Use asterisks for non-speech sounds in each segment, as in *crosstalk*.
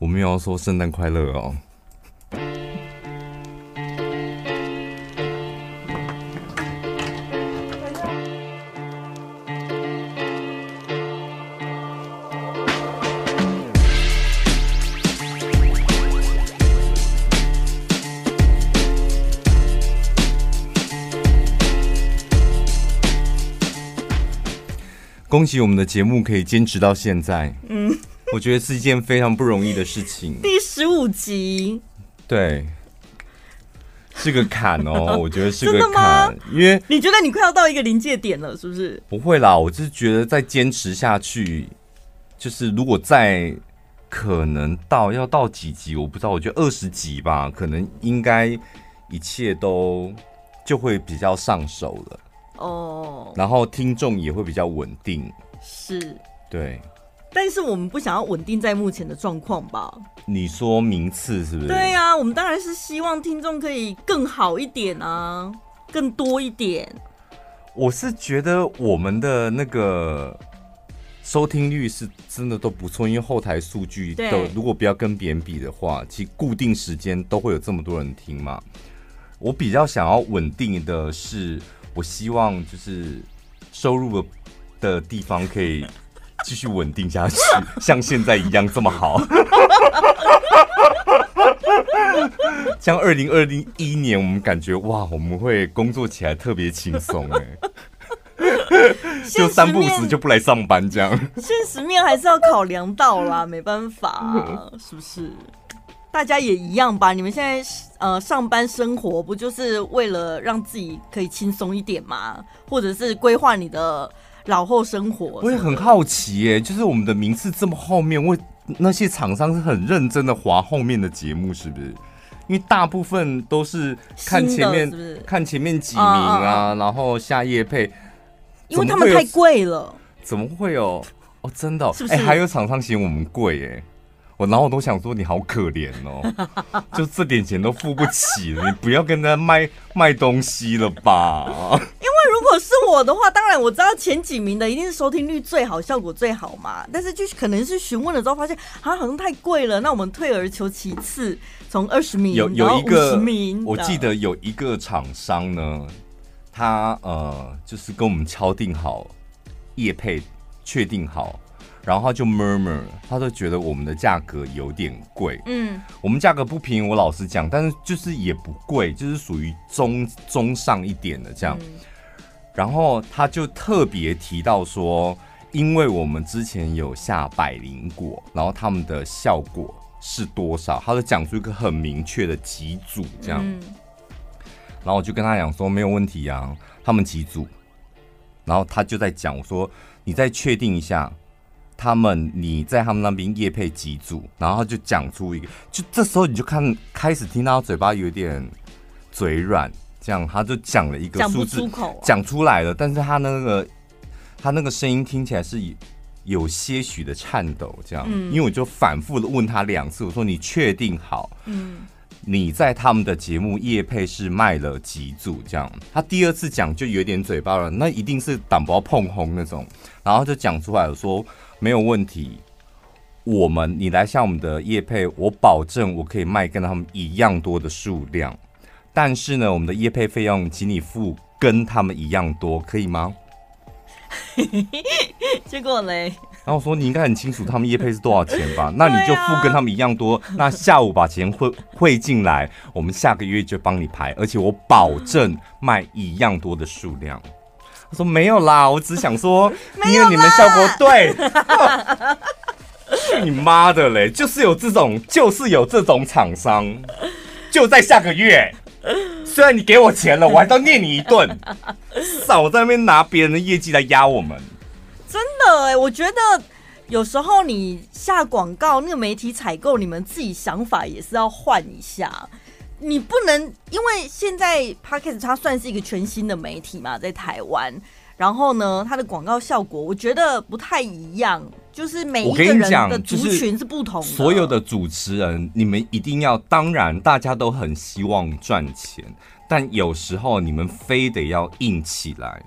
我们要说圣诞快乐哦。恭喜我们的节目可以坚持到现在，嗯，我觉得是一件非常不容易的事情。第十五集，对，是个坎哦，我觉得是个坎，因为你觉得你快要到一个临界点了，是不是？不会啦，我就是觉得再坚持下去，就是如果再可能到要到几集，我不知道，我觉得二十集吧，可能应该一切都就会比较上手了。哦，oh, 然后听众也会比较稳定，是，对，但是我们不想要稳定在目前的状况吧？你说名次是不是？对呀、啊，我们当然是希望听众可以更好一点啊，更多一点。我是觉得我们的那个收听率是真的都不错，因为后台数据都如果不要跟别人比的话，其实固定时间都会有这么多人听嘛。我比较想要稳定的是。我希望就是收入的的地方可以继续稳定下去，*laughs* 像现在一样这么好。*laughs* 像二零二零一年，我们感觉哇，我们会工作起来特别轻松哎，就三不死就不来上班这样。现实面还是要考量到啦，没办法，*laughs* 是不是？大家也一样吧？你们现在呃上班生活不就是为了让自己可以轻松一点吗？或者是规划你的老后生活？我也很好奇耶，就是我们的名次这么后面，为那些厂商是很认真的划后面的节目，是不是？因为大部分都是看前面，是不是看前面几名啊，然后下夜配，因为他们太贵了。怎么会有？哦，真的、哦，哎、欸，还有厂商嫌我们贵耶。我然后我都想说你好可怜哦，*laughs* 就这点钱都付不起了，你不要跟他卖卖东西了吧？因为如果是我的话，当然我知道前几名的一定是收听率最好、效果最好嘛。但是就是可能是询问了之后发现，啊好像太贵了，那我们退而求其次，从二十名有有一个名，我记得有一个厂商呢，他呃就是跟我们敲定好业配，确定好。然后他就 murmur，他就觉得我们的价格有点贵。嗯，我们价格不便宜，我老实讲，但是就是也不贵，就是属于中中上一点的这样。嗯、然后他就特别提到说，因为我们之前有下百灵果，然后他们的效果是多少，他就讲出一个很明确的几组这样。嗯、然后我就跟他讲说没有问题啊，他们几组。然后他就在讲我说，你再确定一下。他们，你在他们那边夜配几组，然后就讲出一个，就这时候你就看开始听到嘴巴有点嘴软，这样他就讲了一个数字，讲出来了，但是他那个他那个声音听起来是有些许的颤抖，这样，因为我就反复的问他两次，我说你确定好？嗯，你在他们的节目叶配是卖了几组？这样，他第二次讲就有点嘴巴了，那一定是胆包碰红那种，然后就讲出来了说。没有问题，我们你来向我们的业配，我保证我可以卖跟他们一样多的数量，但是呢，我们的业配费用请你付跟他们一样多，可以吗？*laughs* 结果嘞？然后我说你应该很清楚他们业配是多少钱吧？*laughs* 那你就付跟他们一样多，那下午把钱汇汇进来，我们下个月就帮你排，而且我保证卖一样多的数量。我说没有啦，我只想说，*laughs* 因为你们效果对。*laughs* 去你妈的嘞！就是有这种，就是有这种厂商，就在下个月。虽然你给我钱了，我还要念你一顿。少在那边拿别人的业绩来压我们。真的哎，我觉得有时候你下广告，那个媒体采购，你们自己想法也是要换一下。你不能，因为现在 Podcast 它算是一个全新的媒体嘛，在台湾，然后呢，它的广告效果我觉得不太一样，就是每一个人的族群是不同的。所有的主持人，你们一定要，当然大家都很希望赚钱，但有时候你们非得要硬起来，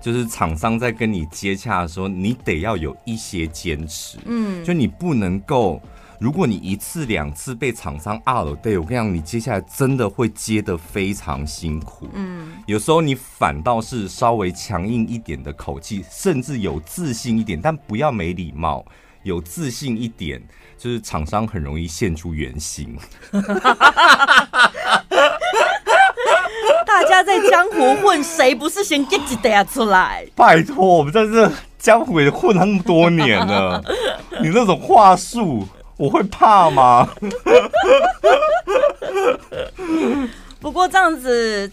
就是厂商在跟你接洽的时候，你得要有一些坚持，嗯，就你不能够。如果你一次两次被厂商压了，对，我跟你讲，你接下来真的会接得非常辛苦。嗯，有时候你反倒是稍微强硬一点的口气，甚至有自信一点，但不要没礼貌，有自信一点，就是厂商很容易现出原形。大家在江湖混，谁不是先 get 出来？拜托，我们在这江湖也混了那么多年了，你那种话术。我会怕吗？*laughs* 不过这样子。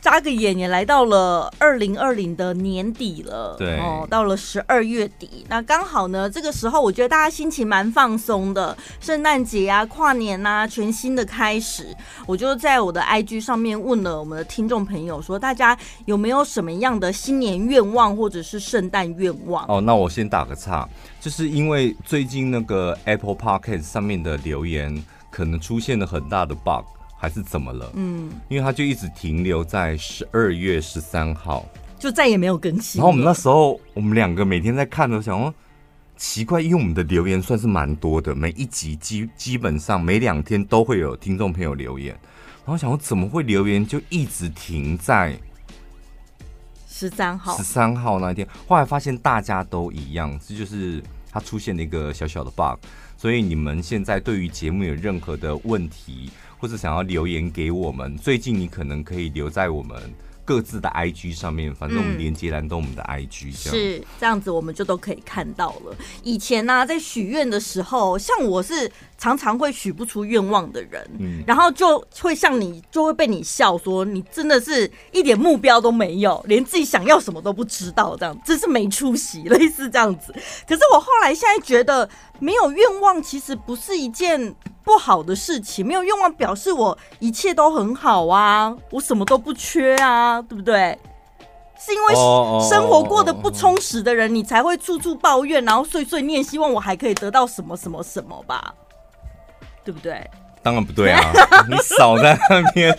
眨个眼也来到了二零二零的年底了，对哦，到了十二月底，那刚好呢，这个时候我觉得大家心情蛮放松的，圣诞节啊、跨年啊，全新的开始，我就在我的 IG 上面问了我们的听众朋友，说大家有没有什么样的新年愿望或者是圣诞愿望？哦，那我先打个岔，就是因为最近那个 Apple Podcast 上面的留言可能出现了很大的 bug。还是怎么了？嗯，因为他就一直停留在十二月十三号，就再也没有更新。然后我们那时候，我们两个每天在看的，想说奇怪，因为我们的留言算是蛮多的，每一集基基本上每两天都会有听众朋友留言，然后想说怎么会留言就一直停在十三号？十三号那一天，后来发现大家都一样，这就是它出现了一个小小的 bug。所以你们现在对于节目有任何的问题，或者想要留言给我们，最近你可能可以留在我们各自的 IG 上面，反正我们连接栏都我们的 IG，这样、嗯、是这样子，我们就都可以看到了。以前呢、啊，在许愿的时候，像我是常常会许不出愿望的人，嗯，然后就会像你，就会被你笑说你真的是一点目标都没有，连自己想要什么都不知道，这样真是没出息，类似这样子。可是我后来现在觉得，没有愿望其实不是一件。不好的事情，没有愿望表示我一切都很好啊，我什么都不缺啊，对不对？是因为生活过得不充实的人，你才会处处抱怨，然后碎碎念，希望我还可以得到什么什么什么吧，对不对？当然不对啊！*laughs* 你少在那边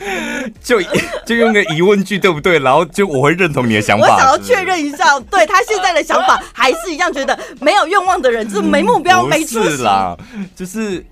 就 *laughs* 就用个疑问句，对不对？然后就我会认同你的想法。我想要确认一下，对他现在的想法还是一样，觉得没有愿望的人就是没目标、没出息啦，就是。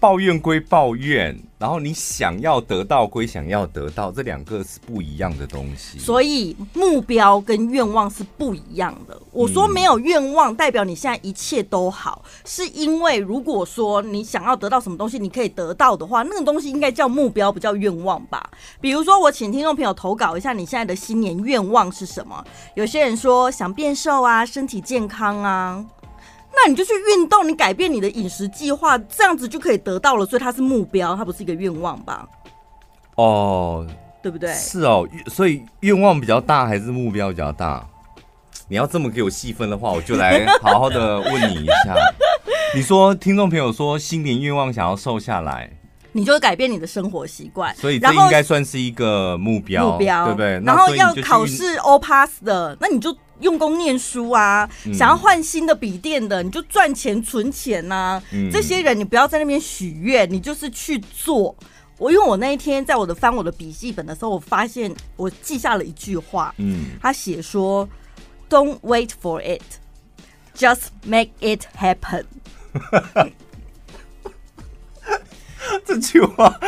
抱怨归抱怨，然后你想要得到归想要得到，这两个是不一样的东西。所以目标跟愿望是不一样的。我说没有愿望，代表你现在一切都好，是因为如果说你想要得到什么东西，你可以得到的话，那个东西应该叫目标，不叫愿望吧？比如说，我请听众朋友投稿一下，你现在的新年愿望是什么？有些人说想变瘦啊，身体健康啊。那你就去运动，你改变你的饮食计划，这样子就可以得到了。所以它是目标，它不是一个愿望吧？哦，对不对？是哦，所以愿望比较大还是目标比较大？你要这么给我细分的话，我就来好好的问你一下。*laughs* 你说听众朋友说新年愿望想要瘦下来，你就改变你的生活习惯，所以这应该算是一个目标，目标对不对？然后要考试 all pass 的，那你就。用功念书啊，想要换新的笔电的，你就赚钱存钱呐、啊。嗯、这些人你不要在那边许愿，你就是去做。我因为我那一天在我的翻我的笔记本的时候，我发现我记下了一句话，嗯，他写说：“Don't wait for it, just make it happen。” *laughs* *laughs* 这句话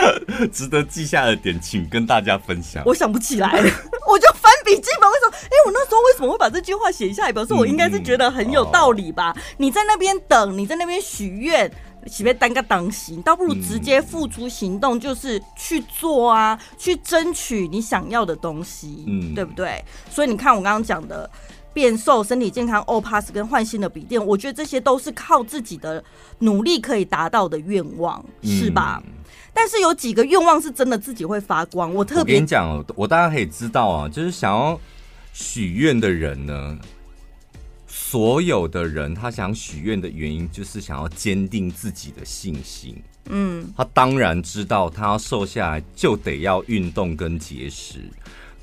值得记下的点，请跟大家分享。我想不起来了，*laughs* 我就翻笔记本。为什么？哎，我那时候为什么会把这句话写下来？表示我应该是觉得很有道理吧？你在那边等，你在那边许愿，岂别耽个当行？倒不如直接付出行动，就是去做啊，去争取你想要的东西，嗯，对不对？所以你看，我刚刚讲的。变瘦、身体健康、O Pass 跟换新的笔电，我觉得这些都是靠自己的努力可以达到的愿望，是吧？嗯、但是有几个愿望是真的自己会发光。我特别跟你讲，我大家可以知道啊，就是想要许愿的人呢，所有的人他想许愿的原因就是想要坚定自己的信心。嗯，他当然知道他要瘦下来就得要运动跟节食。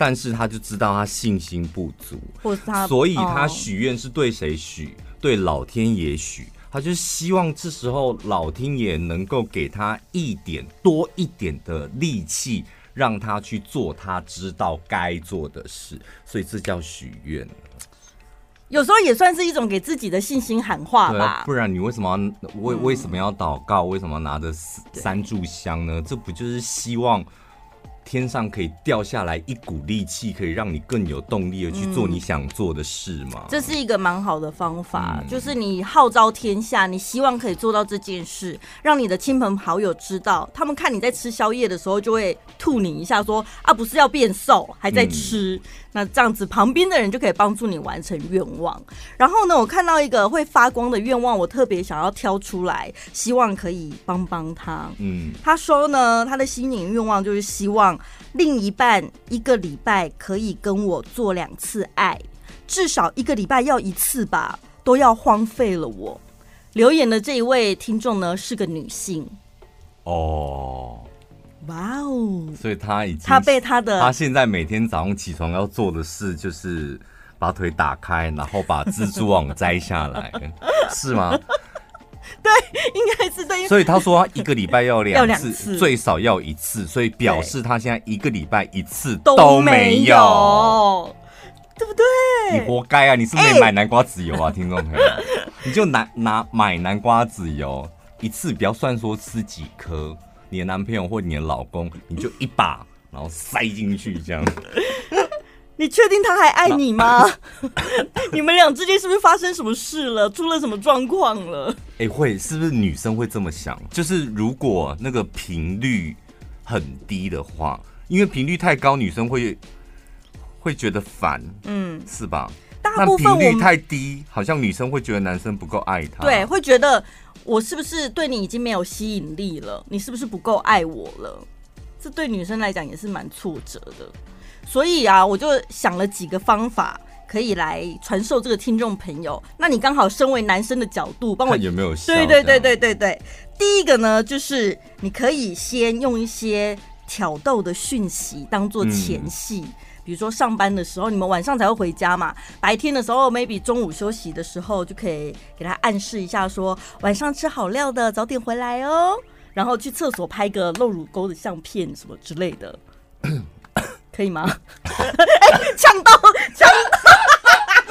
但是他就知道他信心不足，或是他，所以他许愿是对谁许？哦、对老天爷许。他就希望这时候老天爷能够给他一点多一点的力气，让他去做他知道该做的事。所以这叫许愿。有时候也算是一种给自己的信心喊话吧。啊、不然你为什么要为为什么要祷告？为什么要拿着三炷香呢？这不就是希望？天上可以掉下来一股力气，可以让你更有动力的去做你想做的事吗？嗯、这是一个蛮好的方法，嗯、就是你号召天下，你希望可以做到这件事，让你的亲朋好友知道，他们看你在吃宵夜的时候，就会吐你一下说，说啊，不是要变瘦，还在吃。嗯那这样子，旁边的人就可以帮助你完成愿望。然后呢，我看到一个会发光的愿望，我特别想要挑出来，希望可以帮帮他。嗯，他说呢，他的心灵愿望就是希望另一半一个礼拜可以跟我做两次爱，至少一个礼拜要一次吧，都要荒废了我。留言的这一位听众呢，是个女性。哦。哇哦！所以他已经他被他的他现在每天早上起床要做的事就是把腿打开，然后把蜘蛛网摘下来，*laughs* 是吗？对，应该是对。所以他说他一个礼拜要两次，次最少要一次，所以表示他现在一个礼拜一次都没有，对不对？你活该啊！你是没买南瓜籽油啊，欸、听众朋友，你就拿拿买南瓜籽油一次，不要算说吃几颗。你的男朋友或你的老公，你就一把，然后塞进去这样。*laughs* 你确定他还爱你吗？*laughs* 你们俩之间是不是发生什么事了？出了什么状况了？哎、欸，会是不是女生会这么想？就是如果那个频率很低的话，因为频率太高，女生会会觉得烦，嗯，是吧？大部分频率太低，好像女生会觉得男生不够爱她，对，会觉得。我是不是对你已经没有吸引力了？你是不是不够爱我了？这对女生来讲也是蛮挫折的。所以啊，我就想了几个方法可以来传授这个听众朋友。那你刚好身为男生的角度，帮我看有没有效？对对对对对对。第一个呢，就是你可以先用一些挑逗的讯息当做前戏。嗯比如说上班的时候，你们晚上才会回家嘛？白天的时候，maybe 中午休息的时候，就可以给他暗示一下说，说晚上吃好料的，早点回来哦。然后去厕所拍个露乳沟的相片什么之类的，*coughs* 可以吗？*laughs* 哎、欸，呛到，呛到！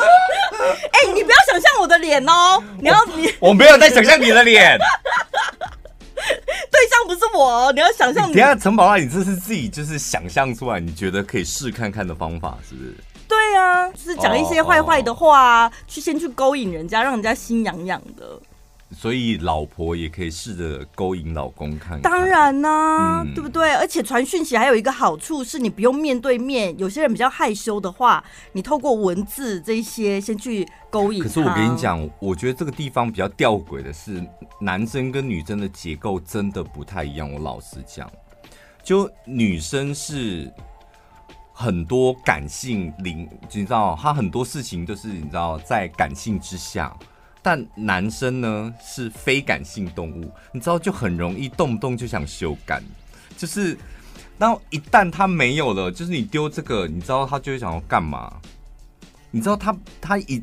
*laughs* 哎、欸，你不要想象我的脸哦，你要你，我没有在想象你的脸。*laughs* 对象不是我，你要想象。等下陈宝拉，你这是自己就是想象出来，你觉得可以试看看的方法，是不是？对啊，就是讲一些坏坏的话啊，oh, oh. 去先去勾引人家，让人家心痒痒的。所以老婆也可以试着勾引老公看看，当然呢、啊，嗯、对不对？而且传讯息还有一个好处是，你不用面对面。有些人比较害羞的话，你透过文字这些先去勾引。可是我跟你讲，我觉得这个地方比较吊诡的是，男生跟女生的结构真的不太一样。我老实讲，就女生是很多感性灵，你知道，她很多事情都是你知道在感性之下。但男生呢是非感性动物，你知道就很容易动不动就想修改，就是，然后一旦他没有了，就是你丢这个，你知道他就会想要干嘛？你知道他他一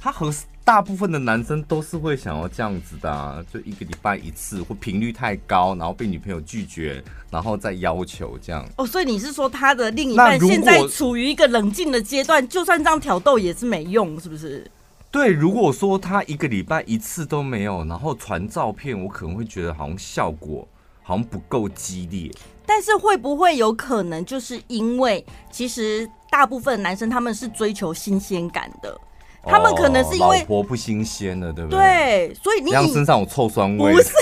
他和大部分的男生都是会想要这样子的啊，就一个礼拜一次或频率太高，然后被女朋友拒绝，然后再要求这样。哦，所以你是说他的另一半现在处于一个冷静的阶段，就算这样挑逗也是没用，是不是？对，如果说他一个礼拜一次都没有，然后传照片，我可能会觉得好像效果好像不够激烈。但是会不会有可能，就是因为其实大部分男生他们是追求新鲜感的，哦、他们可能是因为老婆不新鲜了，对不对？对，所以你让身上有臭酸味。不是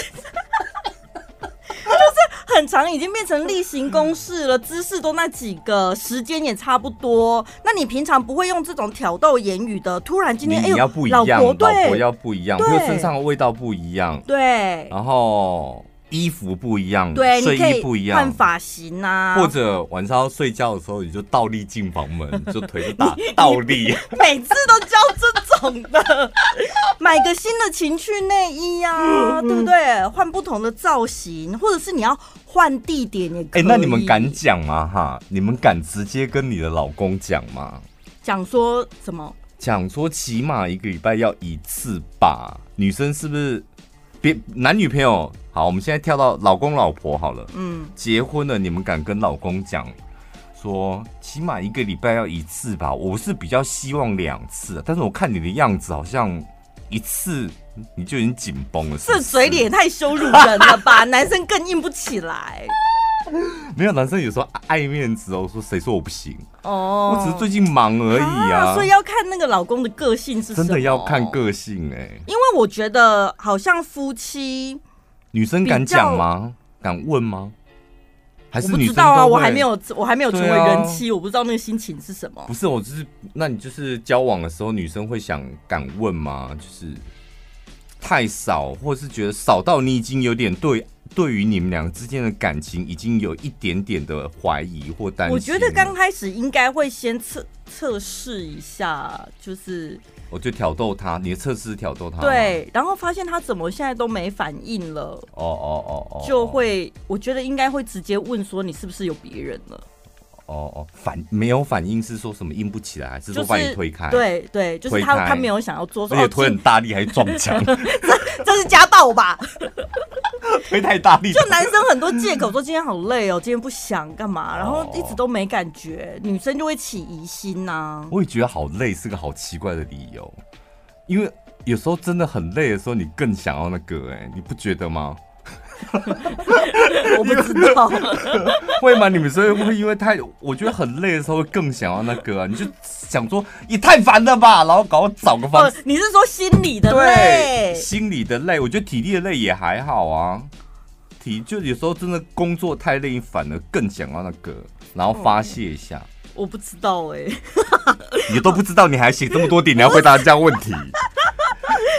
很长，已经变成例行公事了，姿势都那几个，时间也差不多。那你平常不会用这种挑逗言语的，突然今天哎，要不一样，老婆，对，老婆要不一样，因为身上的味道不一样，对，然后。衣服不一样，对，睡衣不一样，换发型啊，或者晚上要睡觉的时候，你就倒立进房门，*laughs* 就腿就打倒立。每次都教这种的，*laughs* 买个新的情趣内衣啊，对不对？换不同的造型，或者是你要换地点也可以。哎，那你们敢讲吗？哈，你们敢直接跟你的老公讲吗？讲说什么？讲说起码一个礼拜要一次吧？女生是不是？别男女朋友好，我们现在跳到老公老婆好了。嗯，结婚了，你们敢跟老公讲说，起码一个礼拜要一次吧。我是比较希望两次，但是我看你的样子，好像一次你就已经紧绷了是不是？这嘴脸也太羞辱人了吧！*laughs* 男生更硬不起来。*laughs* 没有，男生有时候爱面子哦。说谁说我不行？哦，我只是最近忙而已啊。啊所以要看那个老公的个性是什么？真的要看个性哎、欸。因为我觉得好像夫妻，女生敢讲吗？敢问吗？还是女生我不知道啊，我还没有，我还没有成为人妻，啊、我不知道那个心情是什么。不是，我就是，那你就是交往的时候，女生会想敢问吗？就是太少，或是觉得少到你已经有点对。对于你们两个之间的感情，已经有一点点的怀疑或担心。我觉得刚开始应该会先测测试一下，就是我就挑逗他，你的测试挑逗他，对，然后发现他怎么现在都没反应了，哦哦哦哦，就会，我觉得应该会直接问说你是不是有别人了。哦哦，反没有反应是说什么硬不起来，还是说把你推开？对对，就是他他没有想要做，而且推很大力还是撞墙，*laughs* 这这是家暴吧？*laughs* 推太大力，就男生很多借口说今天好累哦，今天不想干嘛，然后一直都没感觉，女生就会起疑心呐。我也觉得好累是个好奇怪的理由，因为有时候真的很累的时候，你更想要那个哎，你不觉得吗？*laughs* 我不知道，*laughs* 会吗？你们所以会因为太我觉得很累的时候，会更想要那个啊？你就想说也太烦了吧，然后搞我找个方式。你是说心理的累？心理的累，我觉得体力的累也还好啊。体就有时候真的工作太累，反而更想要那个，然后发泄一下。我不知道哎，你都不知道，你还写这么多点，你要回答这样问题。*laughs*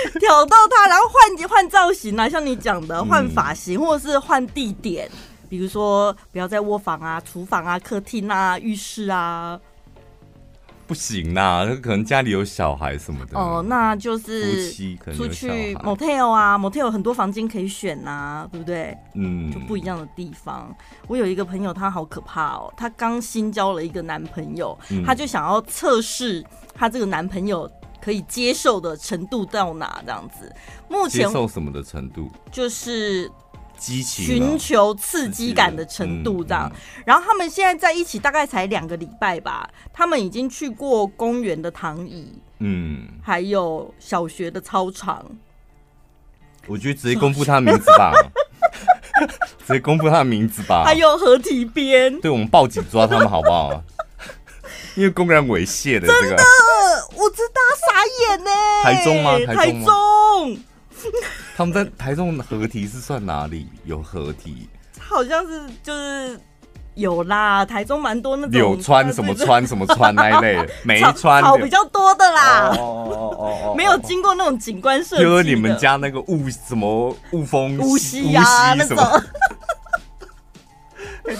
*laughs* 挑逗他，然后换换造型啊，像你讲的换发型，或者是换地点，比如说不要在卧房啊、厨房啊、客厅啊、浴室啊，不行啦，可能家里有小孩什么的。哦，那就是出去 motel 啊，motel 很多房间可以选呐，对不对？嗯，就不一样的地方。我有一个朋友，他好可怕哦，他刚新交了一个男朋友，他就想要测试他这个男朋友。可以接受的程度到哪？这样子，目前接受什么的程度？就是激情，寻求刺激感的程度这样。然后他们现在在一起大概才两个礼拜吧，他们已经去过公园的躺椅，嗯，还有小学的操场。我觉得直接公布他的名字吧，*laughs* 直接公布他的名字吧。还有合体边，对，我们报警抓他们好不好？因为公然猥亵的这个。我知道，傻眼呢。台中吗？台中。他们在台中合体是算哪里？有合体？好像是就是有啦，台中蛮多那种柳川什么川什么川那一类，*laughs* 梅川草比较多的啦。哦哦哦没有经过那种景观设计。就是你们家那个雾什么雾峰乌溪呀那种。*laughs*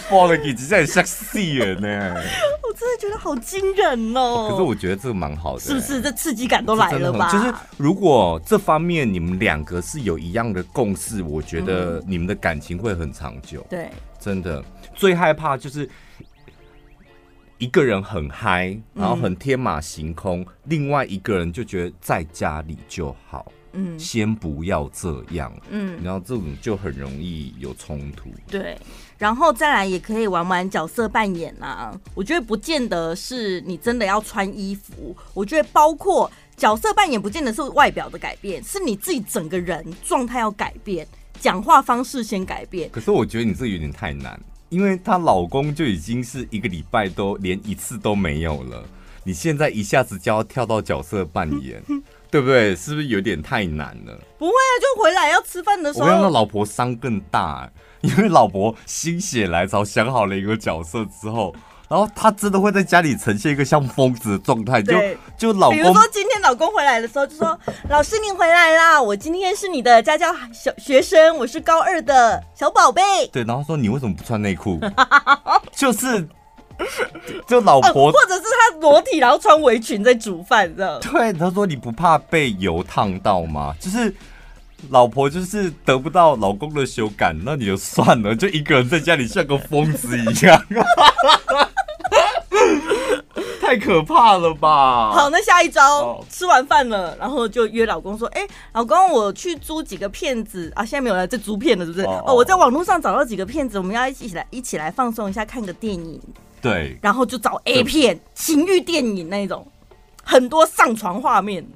播的给直接吓死人呢！我真的觉得好惊人哦。可是我觉得这个蛮好的，是不是？这刺激感都来了吧？就是如果这方面你们两个是有一样的共识，我觉得你们的感情会很长久。对，真的最害怕就是一个人很嗨，然后很天马行空，另外一个人就觉得在家里就好。嗯，先不要这样。嗯，然后这种就很容易有冲突。对。然后再来也可以玩玩角色扮演啊，我觉得不见得是你真的要穿衣服，我觉得包括角色扮演不见得是外表的改变，是你自己整个人状态要改变，讲话方式先改变。可是我觉得你这有点太难，因为她老公就已经是一个礼拜都连一次都没有了，你现在一下子就要跳到角色扮演，*laughs* 对不对？是不是有点太难了？不会啊，就回来要吃饭的时候，我让老婆伤更大欸。因为老婆心血来潮想好了一个角色之后，然后他真的会在家里呈现一个像疯子的状态，就就老公，比如说今天老公回来的时候就说：“老师您回来啦，我今天是你的家教小学生，我是高二的小宝贝。”对，然后说你为什么不穿内裤？*laughs* 就是就老婆，或者是他裸体然后穿围裙在煮饭，这样。对，他说你不怕被油烫到吗？就是。老婆就是得不到老公的修改，那你就算了，就一个人在家里像个疯子一样，*laughs* 太可怕了吧？好，那下一招，oh. 吃完饭了，然后就约老公说：“哎、欸，老公，我去租几个片子啊？现在没有了这租片了，是不是？哦，oh. oh, 我在网络上找到几个片子，我们要一起来一起来放松一下，看个电影。对，然后就找 A 片、情欲电影那种，很多上床画面。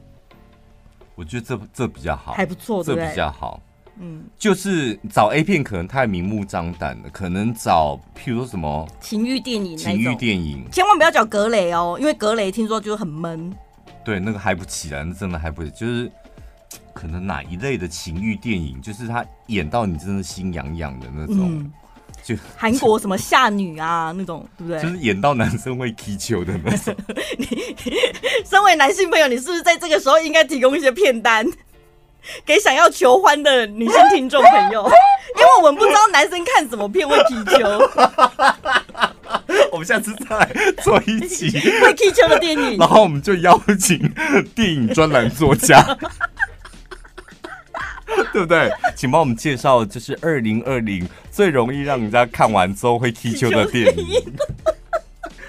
我觉得这这比较好，还不错，这比较好。嗯，就是找 A 片可能太明目张胆了，可能找譬如说什么情欲电影、情欲电影，千万不要找格雷哦，因为格雷听说就很闷。对，那个嗨不起来，那真的嗨不起来，就是可能哪一类的情欲电影，就是他演到你真的心痒痒的那种。嗯就韩国什么夏女啊那种，对不对？就是演到男生会踢球的那种。你 *laughs* 身为男性朋友，你是不是在这个时候应该提供一些片单 *laughs* 给想要求欢的女性听众朋友？*laughs* 因为我们不知道男生看什么片会踢球。我们下次再来做一集会踢球的电影，然后我们就邀请电影专栏作家。*laughs* 对不对？请帮我们介绍，就是二零二零最容易让人家看完之后会踢球的电影。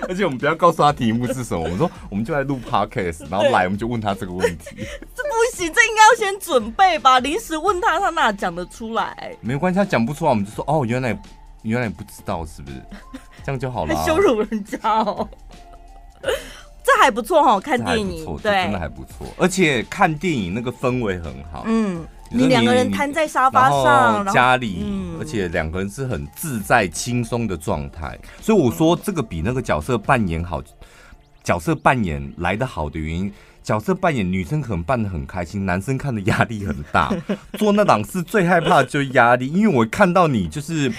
而且我们不要告诉他题目是什么，我们说我们就来录 podcast，然后来我们就问他这个问题。这不行，这应该要先准备吧？临时问他，他哪讲得出来？没关系，他讲不出来，我们就说哦，原来原来不知道，是不是？*laughs* 这样就好了。羞辱人家哦。*laughs* 这还不错哈，看电影对，真的还不错。而且看电影那个氛围很好，嗯。你两个人瘫在沙发上，家里，而且两个人是很自在、轻松的状态。所以我说这个比那个角色扮演好，角色扮演来的好的原因，角色扮演女生可能扮的很开心，男生看的压力很大。*laughs* 做那档事最害怕的就是压力，因为我看到你就是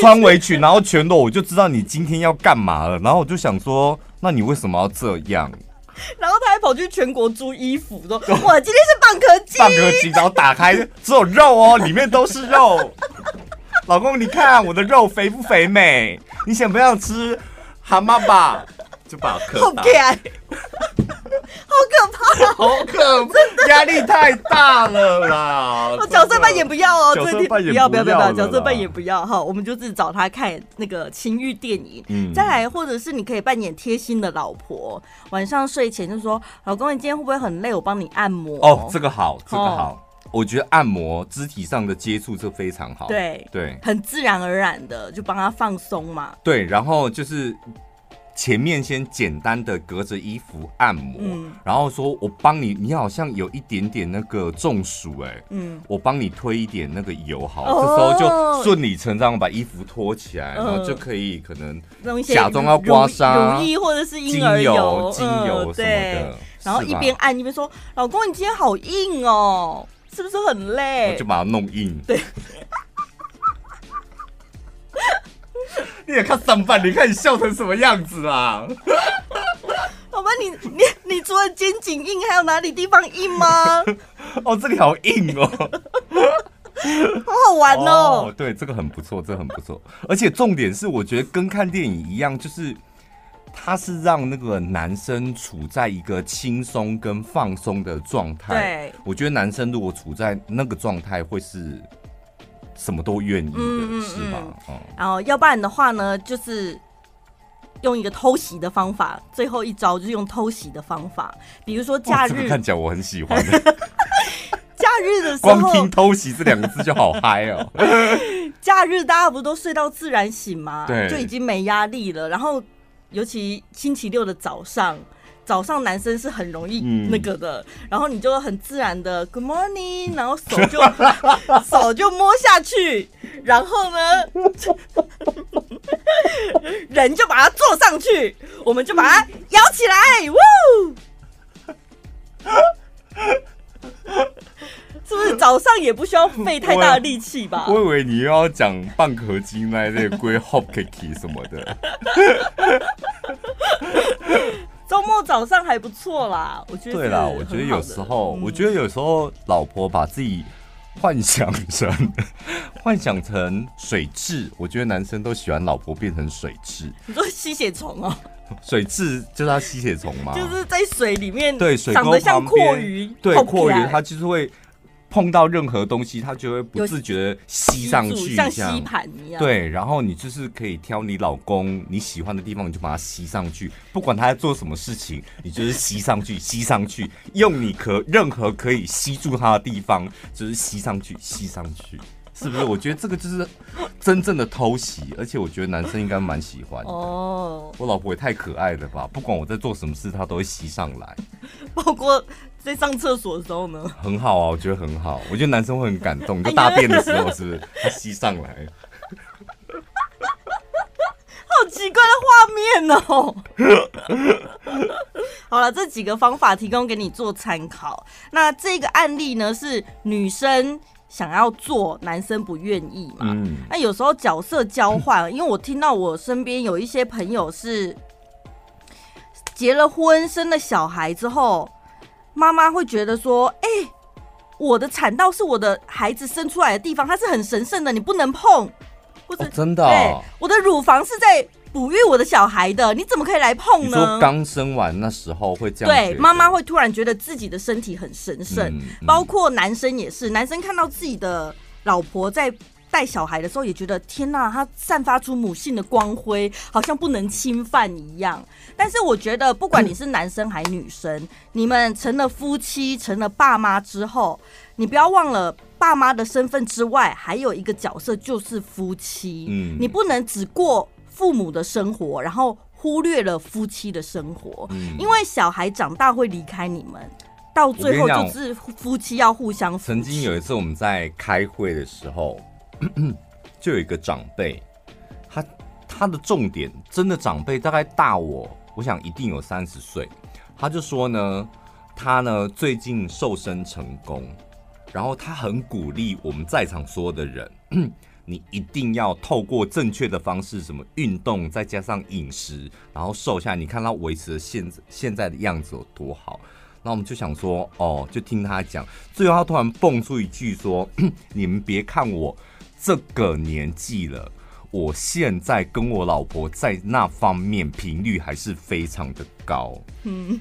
穿围裙，然后全裸，我就知道你今天要干嘛了。然后我就想说，那你为什么要这样？*laughs* 然后他还跑去全国租衣服，说：“ *laughs* 我今天是蚌壳鸡，蚌壳鸡。”然后打开只有肉哦，里面都是肉。*laughs* 老公，你看我的肉肥不肥美？你想不想吃蛤蟆吧？就把壳打开。好可怕，*laughs* 好可怕，压力太大了啦！角色扮演不要哦，角色扮演不要不要不要，角色扮演不要。哈，我们就是找他看那个情欲电影，嗯，再来或者是你可以扮演贴心的老婆，晚上睡前就说：“老公，你今天会不会很累？我帮你按摩。”哦，这个好，这个好，我觉得按摩肢体上的接触这非常好，对对，很自然而然的就帮他放松嘛，对，然后就是。前面先简单的隔着衣服按摩，嗯、然后说我帮你，你好像有一点点那个中暑哎、欸，嗯，我帮你推一点那个油好，哦、这时候就顺理成章把衣服脱起来，然后就可以可能假装要刮痧，乳液或者是婴儿油、精油什么的，嗯、然后一边按一边说：“老公，你今天好硬哦，是不是很累？”就把它弄硬，对。你也看上半，你看你笑成什么样子啊？好吧，你你你除了肩颈硬，还有哪里地方硬吗？*laughs* 哦，这里好硬哦，*laughs* 好好玩哦。哦，对，这个很不错，这个很不错。而且重点是，我觉得跟看电影一样，就是它是让那个男生处在一个轻松跟放松的状态。对，我觉得男生如果处在那个状态，会是。什么都愿意的，嗯、是吧？嗯，然后要不然的话呢，就是用一个偷袭的方法，最后一招就是用偷袭的方法，比如说假日，这个、看起来我很喜欢。*laughs* 假日的时候，光听“偷袭”这两个字就好嗨哦。*laughs* 假日大家不都睡到自然醒吗？对，就已经没压力了。然后尤其星期六的早上。早上男生是很容易那个的，嗯、然后你就很自然的 Good morning，然后手就 *laughs* 手就摸下去，然后呢，*laughs* 人就把它坐上去，我们就把它摇起来，哇，是不是早上也不需要费太大的力气吧？我以为你又要讲蚌壳精那类龟 hop cake 什么的。*laughs* 周末早上还不错啦，我觉得对啦，我觉得有时候，嗯、我觉得有时候老婆把自己幻想成 *laughs* 幻想成水蛭，我觉得男生都喜欢老婆变成水蛭。你说吸血虫哦？水蛭就是它吸血虫吗？就是在水里面，对，水长得像蛞蝓，对，阔鱼它就是会。碰到任何东西，它就会不自觉的吸上去，像吸盘一样。对，然后你就是可以挑你老公你喜欢的地方，你就把它吸上去。不管他在做什么事情，你就是吸上去，吸上去，用你可任何可以吸住他的地方，就是吸上去，吸上去。是不是？我觉得这个就是真正的偷袭，而且我觉得男生应该蛮喜欢的。哦，我老婆也太可爱了吧！不管我在做什么事，她都会吸上来。包括在上厕所的时候呢？很好啊，我觉得很好。我觉得男生会很感动，*laughs* 就大便的时候，是不是？*laughs* 他吸上来。*laughs* 好奇怪的画面哦！好了，这几个方法提供给你做参考。那这个案例呢，是女生想要做，男生不愿意嘛？嗯。那有时候角色交换，因为我听到我身边有一些朋友是结了婚、生了小孩之后，妈妈会觉得说：“哎，我的产道是我的孩子生出来的地方，它是很神圣的，你不能碰。”或者、哦、真的、哦，我的乳房是在哺育我的小孩的，你怎么可以来碰呢？刚生完那时候会这样？对，妈妈会突然觉得自己的身体很神圣，嗯嗯、包括男生也是，男生看到自己的老婆在带小孩的时候，也觉得天呐，他散发出母性的光辉，好像不能侵犯一样。但是我觉得，不管你是男生还是女生，嗯、你们成了夫妻，成了爸妈之后，你不要忘了。爸妈的身份之外，还有一个角色就是夫妻。嗯，你不能只过父母的生活，然后忽略了夫妻的生活。嗯，因为小孩长大会离开你们，到最后就是夫妻要互相。曾经有一次我们在开会的时候，*clears throat* 就有一个长辈，他他的重点真的长辈大概大我，我想一定有三十岁。他就说呢，他呢最近瘦身成功。然后他很鼓励我们在场所有的人，*clears throat* 你一定要透过正确的方式，什么运动，再加上饮食，然后瘦下来。你看他维持的现现在的样子有多好。那我们就想说，哦，就听他讲。最后他突然蹦出一句说：“ *clears throat* 你们别看我这个年纪了，我现在跟我老婆在那方面频率还是非常的高。”嗯，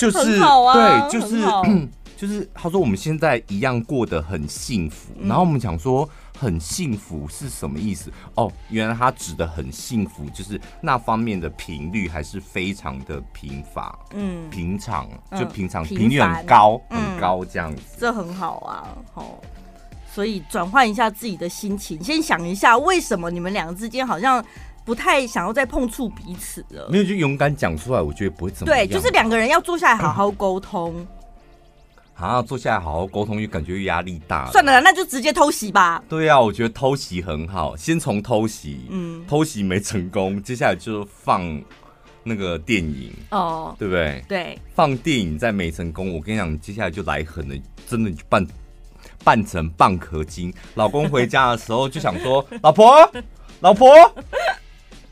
就是对，就是。*clears throat* 就是他说我们现在一样过得很幸福，然后我们讲说很幸福是什么意思？哦，原来他指的很幸福，就是那方面的频率还是非常的频乏，嗯，平常就平常频率很高很高这样子，这很好啊，好，所以转换一下自己的心情，先想一下为什么你们两个之间好像不太想要再碰触彼此了，没有就勇敢讲出来，我觉得不会怎么样。对，就是两个人要坐下来好好沟通。啊，坐下来好好沟通，又感觉压力大。算了，那就直接偷袭吧。对啊，我觉得偷袭很好，先从偷袭，嗯，偷袭没成功，接下来就放那个电影哦，对不对？对，放电影再没成功，我跟你讲，接下来就来狠了，真的就扮扮成蚌壳精。老公回家的时候就想说：“ *laughs* 老婆，老婆。”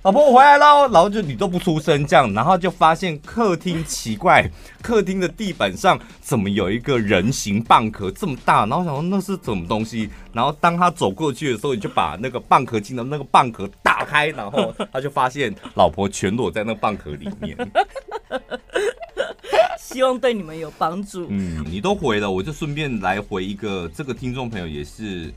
老婆，我回来了，然后就你都不出声这样，然后就发现客厅奇怪，客厅的地板上怎么有一个人形蚌壳这么大？然后想说那是什么东西？然后当他走过去的时候，你就把那个蚌壳精的那个蚌壳打开，然后他就发现老婆全裸在那蚌壳里面。希望对你们有帮助。嗯，你都回了，我就顺便来回一个，这个听众朋友也是。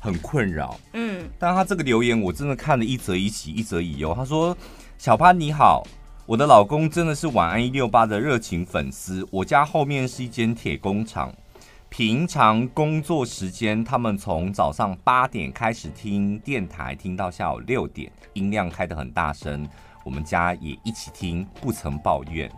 很困扰，嗯，但他这个留言我真的看了一则以喜，一则以忧。他说：“小潘你好，我的老公真的是晚安一六八的热情粉丝。我家后面是一间铁工厂，平常工作时间他们从早上八点开始听电台，听到下午六点，音量开得很大声，我们家也一起听，不曾抱怨。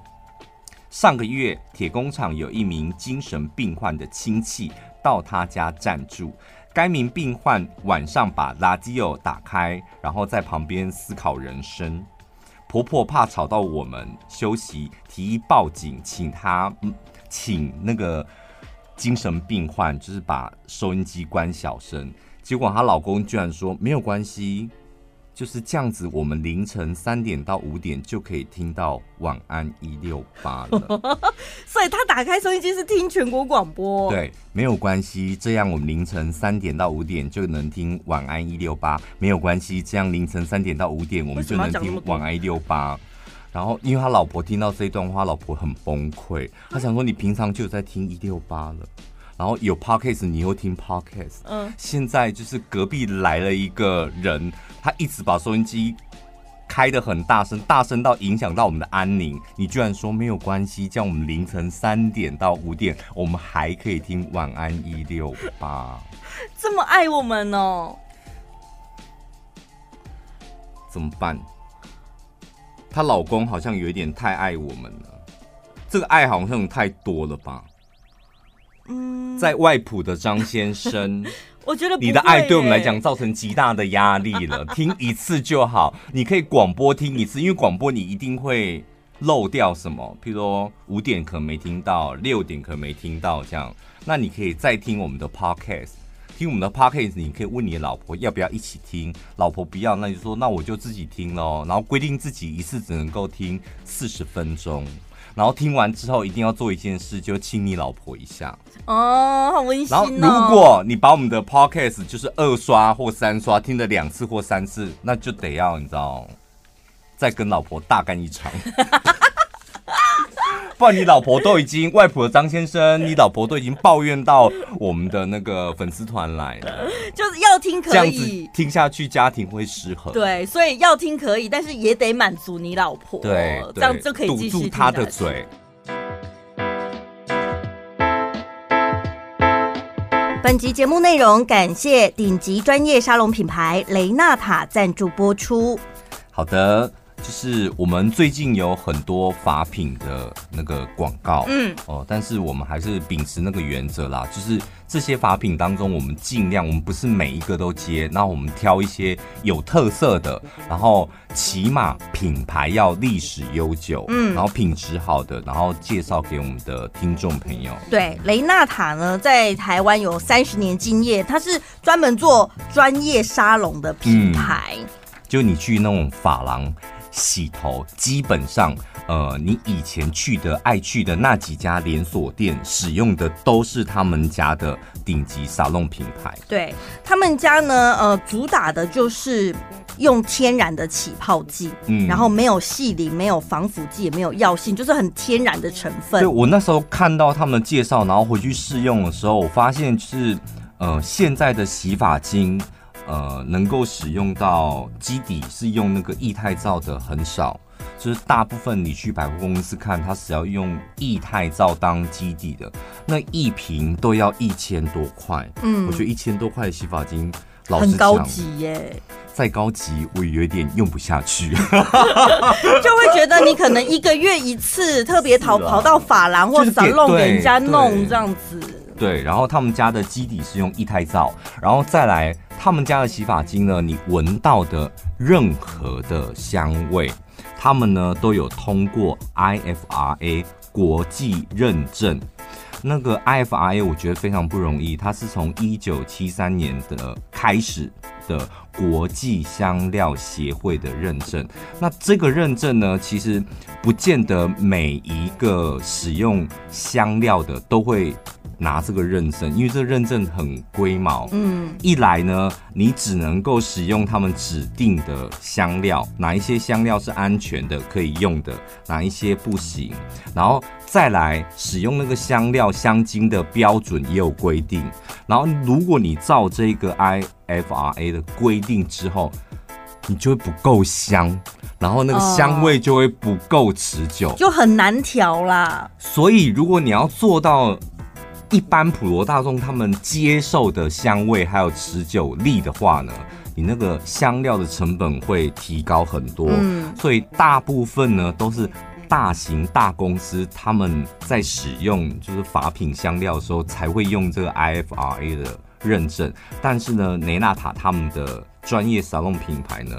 上个月铁工厂有一名精神病患的亲戚到他家暂住。”该名病患晚上把垃圾哦打开，然后在旁边思考人生。婆婆怕吵到我们休息，提议报警，请他请那个精神病患，就是把收音机关小声。结果她老公居然说没有关系。就是这样子，我们凌晨三点到五点就可以听到晚安一六八了。*laughs* 所以他打开收音机是听全国广播。对，没有关系，这样我们凌晨三点到五点就能听晚安一六八。没有关系，这样凌晨三点到五点我们就能听晚安一六八。然后，因为他老婆听到这一段话，老婆很崩溃。他想说，你平常就有在听一六八了。然后有 podcast，你又听 podcast。嗯，现在就是隔壁来了一个人，他一直把收音机开的很大声，大声到影响到我们的安宁，你居然说没有关系，叫我们凌晨三点到五点，我们还可以听晚安一六八，这么爱我们哦？怎么办？她老公好像有一点太爱我们了，这个爱好像太多了吧？嗯，在外埔的张先生。*laughs* 我觉得你的爱对我们来讲造成极大的压力了。*laughs* 听一次就好，你可以广播听一次，因为广播你一定会漏掉什么，譬如说五点可能没听到，六点可能没听到这样。那你可以再听我们的 podcast，听我们的 podcast，你可以问你的老婆要不要一起听，老婆不要，那就说那我就自己听喽。然后规定自己一次只能够听四十分钟。然后听完之后，一定要做一件事，就亲你老婆一下哦，好温馨哦。然后，如果你把我们的 podcast 就是二刷或三刷，听了两次或三次，那就得要你知道，再跟老婆大干一场。*laughs* *laughs* 不然你老婆都已经外婆的张先生，你老婆都已经抱怨到我们的那个粉丝团来了，*laughs* 就是要听可以，这样子听下去家庭会失衡。对，所以要听可以，但是也得满足你老婆。对，这样就可以继续堵住他的嘴。本集节目内容感谢顶级专业沙龙品牌雷纳塔赞助播出。好的。就是我们最近有很多法品的那个广告，嗯，哦，但是我们还是秉持那个原则啦，就是这些法品当中，我们尽量，我们不是每一个都接，那我们挑一些有特色的，然后起码品牌要历史悠久，嗯，然后品质好的，然后介绍给我们的听众朋友。对，雷纳塔呢，在台湾有三十年经验，它是专门做专业沙龙的品牌，嗯，就你去那种发廊。洗头基本上，呃，你以前去的爱去的那几家连锁店使用的都是他们家的顶级沙龙品牌。对，他们家呢，呃，主打的就是用天然的起泡剂，嗯，然后没有细鳞，没有防腐剂，也没有药性，就是很天然的成分。对，我那时候看到他们介绍，然后回去试用的时候，我发现就是，呃，现在的洗发精。呃，能够使用到基底是用那个液态皂的很少，就是大部分你去百货公司看，它是要用液态皂当基底的，那一瓶都要一千多块。嗯，我觉得一千多块的洗发精，老实讲，很高级耶。再高级我也有点用不下去，*laughs* *laughs* 就会觉得你可能一个月一次，特别跑跑到法廊或者 salon 给人家弄这样子。对，然后他们家的基底是用液态皂，然后再来。他们家的洗发精呢，你闻到的任何的香味，他们呢都有通过 IFRA 国际认证。那个 IFRA 我觉得非常不容易，它是从一九七三年的开始的国际香料协会的认证。那这个认证呢，其实不见得每一个使用香料的都会。拿这个认证，因为这个认证很龟毛。嗯，一来呢，你只能够使用他们指定的香料，哪一些香料是安全的可以用的，哪一些不行。然后再来使用那个香料香精的标准也有规定。然后如果你照这个 IFRA 的规定之后，你就会不够香，然后那个香味就会不够持久，就很难调啦。所以如果你要做到。一般普罗大众他们接受的香味还有持久力的话呢，你那个香料的成本会提高很多。嗯，所以大部分呢都是大型大公司他们在使用就是法品香料的时候才会用这个 IFRA 的认证。但是呢，雷纳塔他们的专业沙龙品牌呢，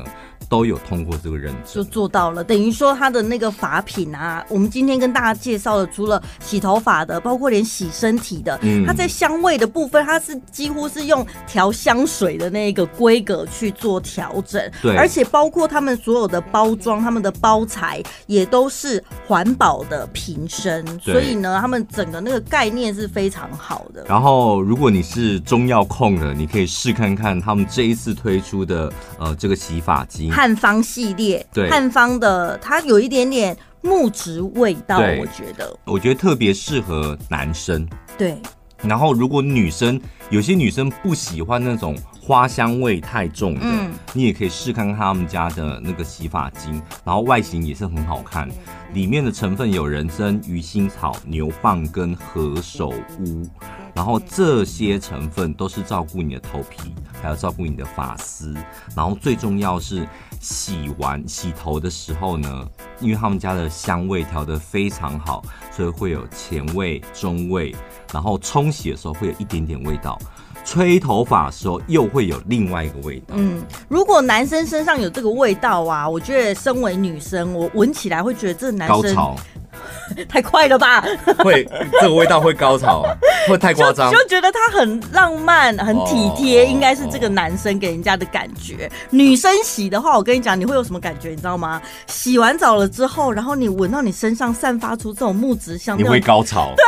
都有通过这个认证，就做到了。等于说，它的那个法品啊，我们今天跟大家介绍的，除了洗头发的，包括连洗身体的，嗯，它在香味的部分，它是几乎是用调香水的那个规格去做调整。对，而且包括他们所有的包装，他们的包材也都是环保的瓶身，所以呢，他们整个那个概念是非常好的。然后，如果你是中药控的，你可以试看看他们这一次推出的呃这个洗发精。汉方系列，对，汉方的它有一点点木质味道，我觉得，我觉得特别适合男生。对，然后如果女生有些女生不喜欢那种花香味太重的，嗯你也可以试看看他们家的那个洗发精，然后外形也是很好看，里面的成分有人参、鱼腥草、牛蒡跟何首乌。然后这些成分都是照顾你的头皮，还有照顾你的发丝。然后最重要是洗完洗头的时候呢，因为他们家的香味调得非常好，所以会有前味、中味。然后冲洗的时候会有一点点味道，吹头发的时候又会有另外一个味道。嗯，如果男生身上有这个味道啊，我觉得身为女生，我闻起来会觉得这男生高潮。*laughs* 太快了吧？会这个味道会高潮，*laughs* 会太夸张，就，就觉得他很浪漫、很体贴，哦、应该是这个男生给人家的感觉。哦、女生洗的话，我跟你讲，你会有什么感觉？你知道吗？洗完澡了之后，然后你闻到你身上散发出这种木质香，你会高潮。对，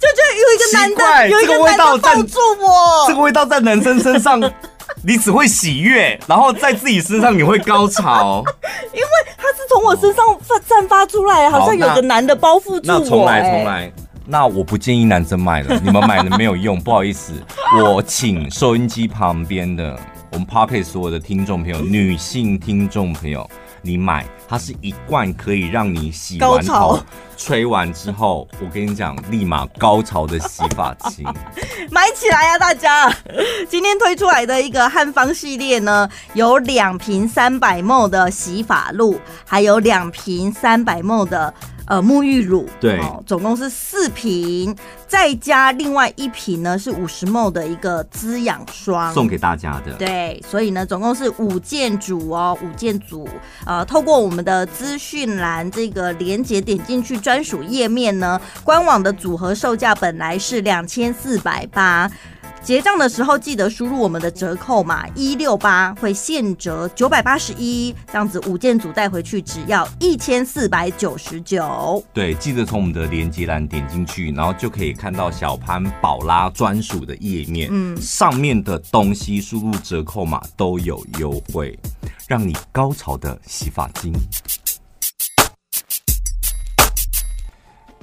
就觉得有一个男的，有一个男的抱住我，这个味道在男生身上。*laughs* 你只会喜悦，然后在自己身上你会高潮，因为它是从我身上散散发出来，好像有个男的包覆住我。那重来重来，那我不建议男生买了，你们买了没有用，不好意思，我请收音机旁边的我们 Podcast 所有的听众朋友，女性听众朋友。你买，它是一罐可以让你洗完头、吹完之后，我跟你讲，立马高潮的洗发精，*laughs* 买起来啊！大家，今天推出来的一个汉方系列呢，有两瓶三百 ml 的洗发露，还有两瓶三百 ml 的。呃，沐浴乳对、哦，总共是四瓶，再加另外一瓶呢，是五十 ml 的一个滋养霜，送给大家的。对，所以呢，总共是五件组哦，五件组。呃，透过我们的资讯栏这个连接点进去专属页面呢，官网的组合售价本来是两千四百八。结账的时候记得输入我们的折扣码一六八，会现折九百八十一，这样子五件组带回去只要一千四百九十九。对，记得从我们的连接栏点进去，然后就可以看到小潘宝拉专属的页面，嗯，上面的东西输入折扣码都有优惠，让你高潮的洗发精。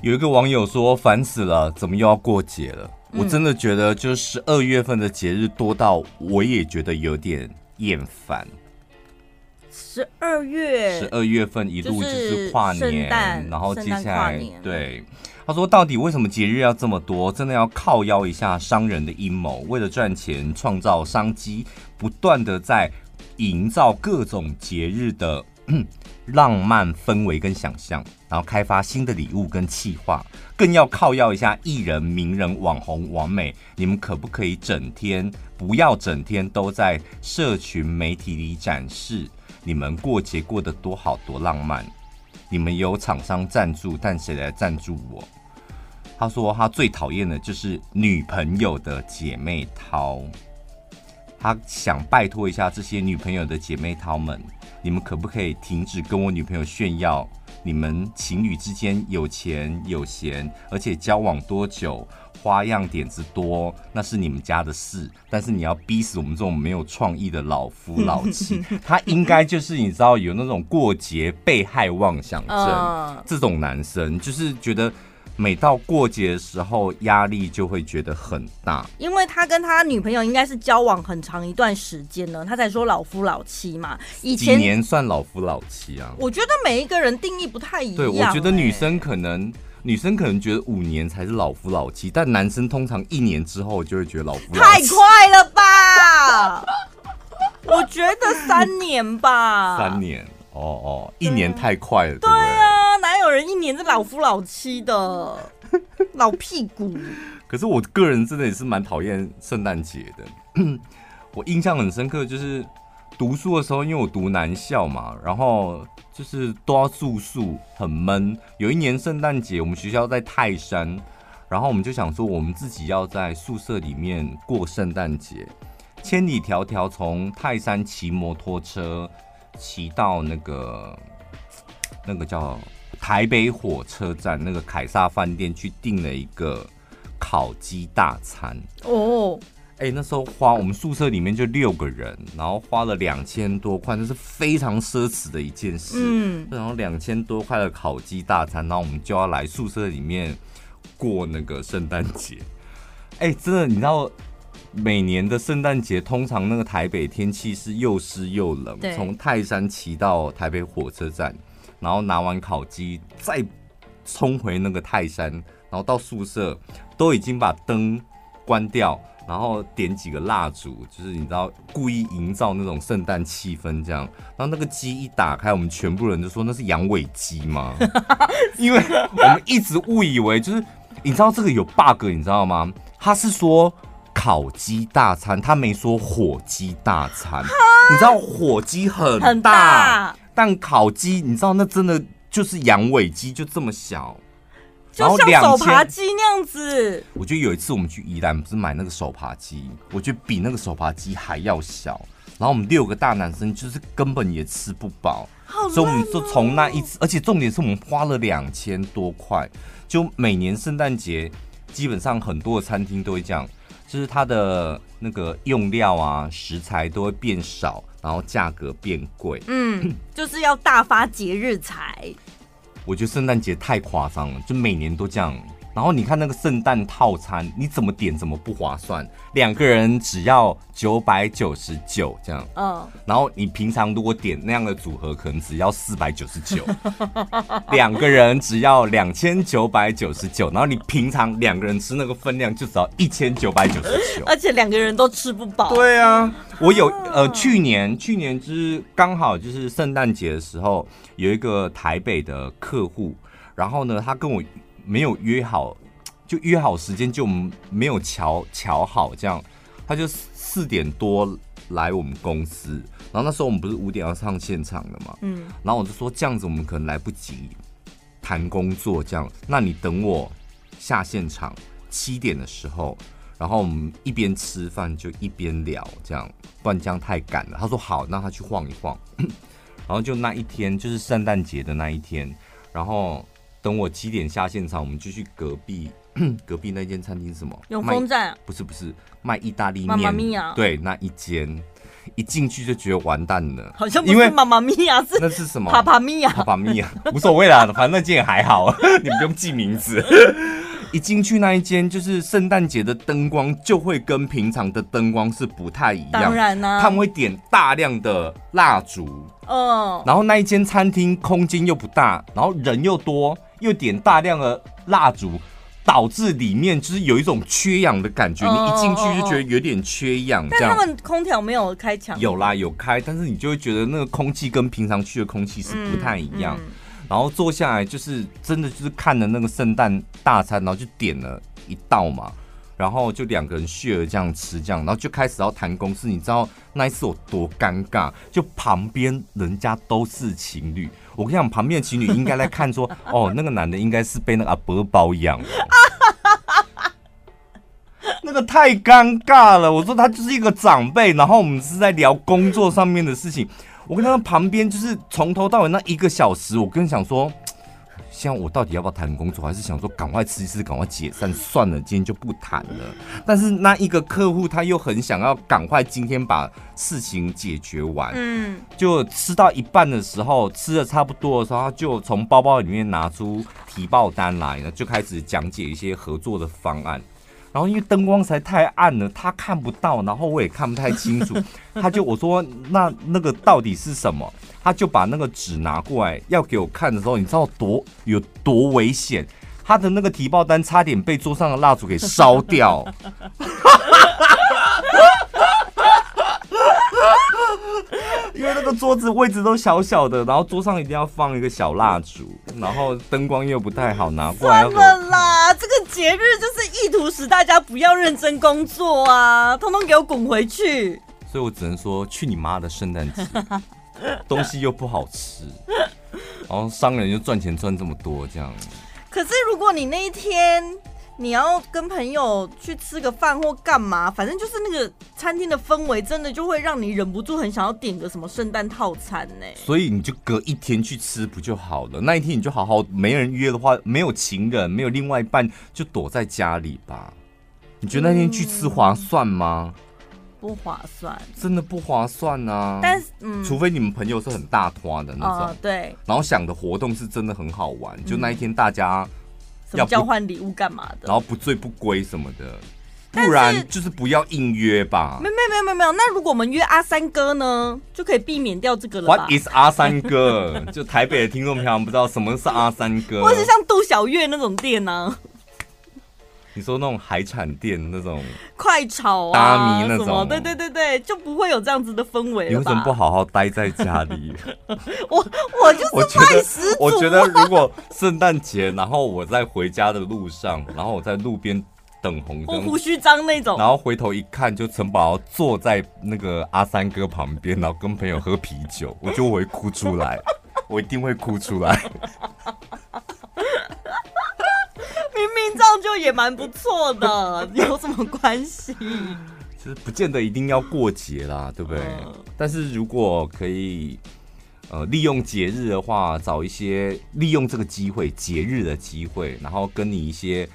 有一个网友说烦死了，怎么又要过节了？我真的觉得，就是二月份的节日多到我也觉得有点厌烦。十二月，十二月份一路就是跨年，然后接下来对他说，到底为什么节日要这么多？真的要靠邀一下商人的阴谋，为了赚钱创造商机，不断的在营造各种节日的。浪漫氛围跟想象，然后开发新的礼物跟企划，更要靠要一下艺人、名人、网红、完美，你们可不可以整天不要整天都在社群媒体里展示你们过节过得多好多浪漫？你们有厂商赞助，但谁来赞助我？他说他最讨厌的就是女朋友的姐妹淘，他想拜托一下这些女朋友的姐妹淘们。你们可不可以停止跟我女朋友炫耀？你们情侣之间有钱有闲，而且交往多久，花样点子多，那是你们家的事。但是你要逼死我们这种没有创意的老夫老妻，*laughs* 他应该就是你知道有那种过节被害妄想症，这种男生就是觉得。每到过节的时候，压力就会觉得很大，因为他跟他女朋友应该是交往很长一段时间了，他才说老夫老妻嘛。以前几年算老夫老妻啊？我觉得每一个人定义不太一样。对，我觉得女生可能女生可能觉得五年才是老夫老妻，但男生通常一年之后就会觉得老夫老妻。太快了吧？我觉得三年吧。三年。哦哦，一年太快了，对，年是老夫老妻的，老屁股。可是我个人真的也是蛮讨厌圣诞节的。*clears throat* 我印象很深刻，就是读书的时候，因为我读男校嘛，然后就是都要住宿，很闷。有一年圣诞节，我们学校在泰山，然后我们就想说，我们自己要在宿舍里面过圣诞节，千里迢迢从泰山骑摩托车。骑到那个那个叫台北火车站那个凯撒饭店去订了一个烤鸡大餐哦，哎、欸，那时候花我们宿舍里面就六个人，然后花了两千多块，那是非常奢侈的一件事。嗯，然后两千多块的烤鸡大餐，然后我们就要来宿舍里面过那个圣诞节。*laughs* 哎，真的，你知道，每年的圣诞节，通常那个台北天气是又湿又冷。从泰山骑到台北火车站，然后拿完烤鸡，再冲回那个泰山，然后到宿舍，都已经把灯关掉。然后点几个蜡烛，就是你知道故意营造那种圣诞气氛，这样。然后那个鸡一打开，我们全部人就说那是羊尾鸡吗？*laughs* 因为我们一直误以为就是，你知道这个有 bug，你知道吗？他是说烤鸡大餐，他没说火鸡大餐。你知道火鸡很大，很大，但烤鸡你知道那真的就是羊尾鸡，就这么小。就像手扒鸡那样子，我觉得有一次我们去宜兰，不是买那个手扒鸡，我觉得比那个手扒鸡还要小。然后我们六个大男生就是根本也吃不饱，喔、所以我们就从那一次，而且重点是我们花了两千多块。就每年圣诞节，基本上很多的餐厅都会这样，就是它的那个用料啊、食材都会变少，然后价格变贵。嗯，就是要大发节日财。我觉得圣诞节太夸张了，就每年都这样。然后你看那个圣诞套餐，你怎么点怎么不划算，两个人只要九百九十九这样。嗯。然后你平常如果点那样的组合，可能只要四百九十九。*laughs* 两个人只要两千九百九十九，然后你平常两个人吃那个分量就只要一千九百九十九。而且两个人都吃不饱。对啊，我有呃，去年去年就是刚好就是圣诞节的时候，有一个台北的客户，然后呢，他跟我。没有约好，就约好时间就没有瞧瞧好，这样。他就四点多来我们公司，然后那时候我们不是五点要上现场的嘛，嗯，然后我就说这样子我们可能来不及谈工作，这样，那你等我下现场七点的时候，然后我们一边吃饭就一边聊，这样，不然这样太赶了。他说好，那他去晃一晃，*clears throat* 然后就那一天就是圣诞节的那一天，然后。等我七点下现场，我们就去隔壁 *clears throat* 隔壁那间餐厅，什么？永丰站？不是不是，卖意大利面。对，那一间一进去就觉得完蛋了，好像不是妈妈咪呀，是那是什么？帕帕咪呀，帕帕咪呀，无所谓啦，*laughs* 反正那间也还好，*laughs* 你们不用记名字。*laughs* 一进去那一间，就是圣诞节的灯光就会跟平常的灯光是不太一样。当然呢、啊，他们会点大量的蜡烛，嗯，然后那一间餐厅空间又不大，然后人又多。又点大量的蜡烛，导致里面就是有一种缺氧的感觉。你一进去就觉得有点缺氧。这样，但他们空调没有开强。有啦，有开，但是你就会觉得那个空气跟平常去的空气是不太一样。然后坐下来就是真的就是看了那个圣诞大餐，然后就点了一道嘛。然后就两个人 share 这样吃，这样，然后就开始要谈公事。你知道那一次有多尴尬？就旁边人家都是情侣，我跟你讲，旁边的情侣应该来看说，*laughs* 哦，那个男的应该是被那个阿伯包养，*laughs* 那个太尴尬了。我说他就是一个长辈，然后我们是在聊工作上面的事情。我跟他们旁边就是从头到尾那一个小时，我跟你讲说。像我到底要不要谈工作，还是想说赶快吃一次，赶快解散算了，今天就不谈了。但是那一个客户他又很想要赶快今天把事情解决完，嗯，就吃到一半的时候，吃的差不多的时候，他就从包包里面拿出提报单来了，就开始讲解一些合作的方案。然后因为灯光实在太暗了，他看不到，然后我也看不太清楚。*laughs* 他就我说那那个到底是什么？他就把那个纸拿过来要给我看的时候，你知道多有多危险？他的那个提报单差点被桌上的蜡烛给烧掉。*laughs* *laughs* 因为那个桌子位置都小小的，然后桌上一定要放一个小蜡烛，然后灯光又不太好拿过来。算了啦，这个节日就是意图使大家不要认真工作啊，通通给我滚回去。所以我只能说，去你妈的圣诞节，*laughs* 东西又不好吃，然后商人又赚钱赚这么多，这样。可是如果你那一天。你要跟朋友去吃个饭或干嘛，反正就是那个餐厅的氛围，真的就会让你忍不住很想要点个什么圣诞套餐呢。所以你就隔一天去吃不就好了？那一天你就好好，没人约的话，没有情人，没有另外一半，就躲在家里吧。你觉得那天去吃划算吗？嗯，不划算，真的不划算啊。但是，嗯，除非你们朋友是很大团的那种，哦，对，然后想的活动是真的很好玩，就那一天大家。要交换礼物干嘛的？然后不醉不归什么的。不然就是不要硬约吧。没有没有没有没有，那如果我们约阿三哥呢，就可以避免掉这个了吧。What is 阿三哥？*laughs* 就台北的听众朋友不知道什么是阿三哥，或是像杜小月那种店呢、啊？你说那种海产店那种快炒啊，那种，对对对对，就不会有这样子的氛围。你为什么不好好待在家里？*laughs* 我我就是卖食主。我觉得如果圣诞节，然后我在回家的路上，然后我在路边等红灯，胡须张那种，然后回头一看，就陈宝坐在那个阿三哥旁边，然后跟朋友喝啤酒，我就会哭出来，我一定会哭出来。明明这样就也蛮不错的，*laughs* 有什么关系？其实不见得一定要过节啦，对不对？嗯、但是如果可以，呃，利用节日的话，找一些利用这个机会，节日的机会，然后跟你一些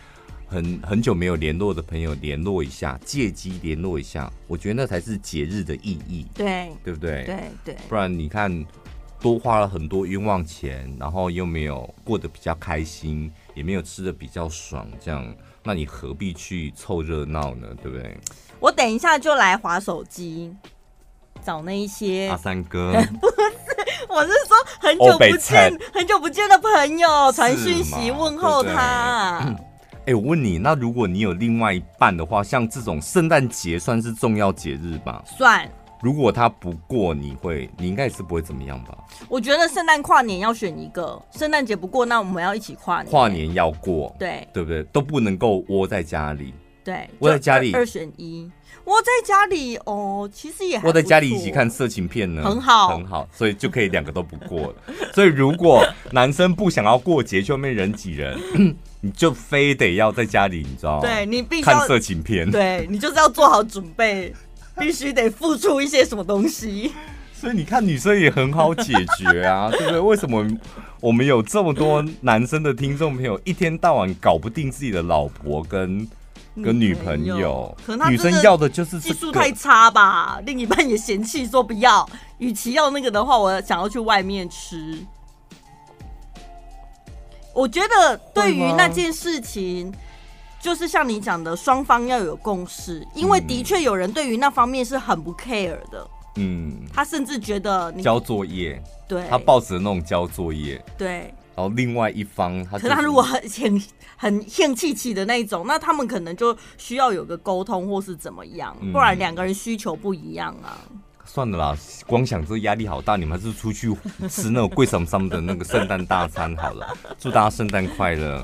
很很久没有联络的朋友联络一下，借机联络一下，我觉得那才是节日的意义，对，对不对？对对，不然你看，多花了很多冤枉钱，然后又没有过得比较开心。也没有吃的比较爽，这样，那你何必去凑热闹呢？对不对？我等一下就来划手机，找那一些阿三哥，*laughs* 不是，我是说很久不见、很久不见的朋友传讯息问候他。哎、欸，我问你，那如果你有另外一半的话，像这种圣诞节算是重要节日吧？算。如果他不过，你会，你应该也是不会怎么样吧？我觉得圣诞跨年要选一个，圣诞节不过，那我们要一起跨年。跨年要过，对对不对？都不能够窝在家里。对，窝在家里二选一。窝在家里哦，其实也窝在家里一起看色情片呢，很好很好，所以就可以两个都不过了。*laughs* 所以如果男生不想要过节，就没人挤人，*clears throat* 你就非得要在家里，你知道吗？对你必须看色情片，对你就是要做好准备。必须得付出一些什么东西，所以你看女生也很好解决啊，*laughs* 对不对？为什么我们有这么多男生的听众朋友，一天到晚搞不定自己的老婆跟跟女朋友？可能女生要的就是技术太差吧，另一半也嫌弃说不要。与其要那个的话，我想要去外面吃。我觉得对于那件事情。就是像你讲的，双方要有共识，因为的确有人对于那方面是很不 care 的。嗯，他甚至觉得你交作业，对，他抱着那种交作业，对。然后另外一方他、就是，可是他如果很很很兴气气的那一种，那他们可能就需要有个沟通或是怎么样，不然两个人需求不一样啊。嗯、算了啦，光想这压力好大，你们还是出去吃那种贵桑桑的那个圣诞大餐好了。祝大家圣诞快乐。